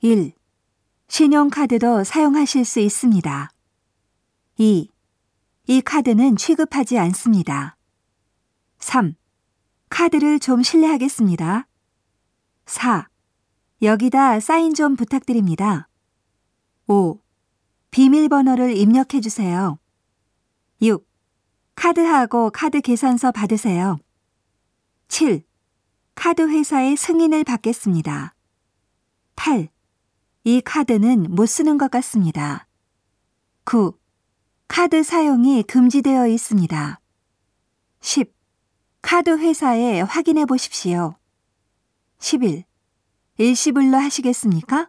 1. 신용카드도 사용하실 수 있습니다. 2. 이 카드는 취급하지 않습니다. 3. 카드를 좀 실례하겠습니다. 4. 여기다 사인 좀 부탁드립니다. 5. 비밀번호를 입력해 주세요. 6. 카드하고 카드 계산서 받으세요. 7. 카드 회사의 승인을 받겠습니다. 8. 이 카드는 못 쓰는 것 같습니다. 9. 카드 사용이 금지되어 있습니다. 10. 카드 회사에 확인해 보십시오. 11. 일시불로 하시겠습니까?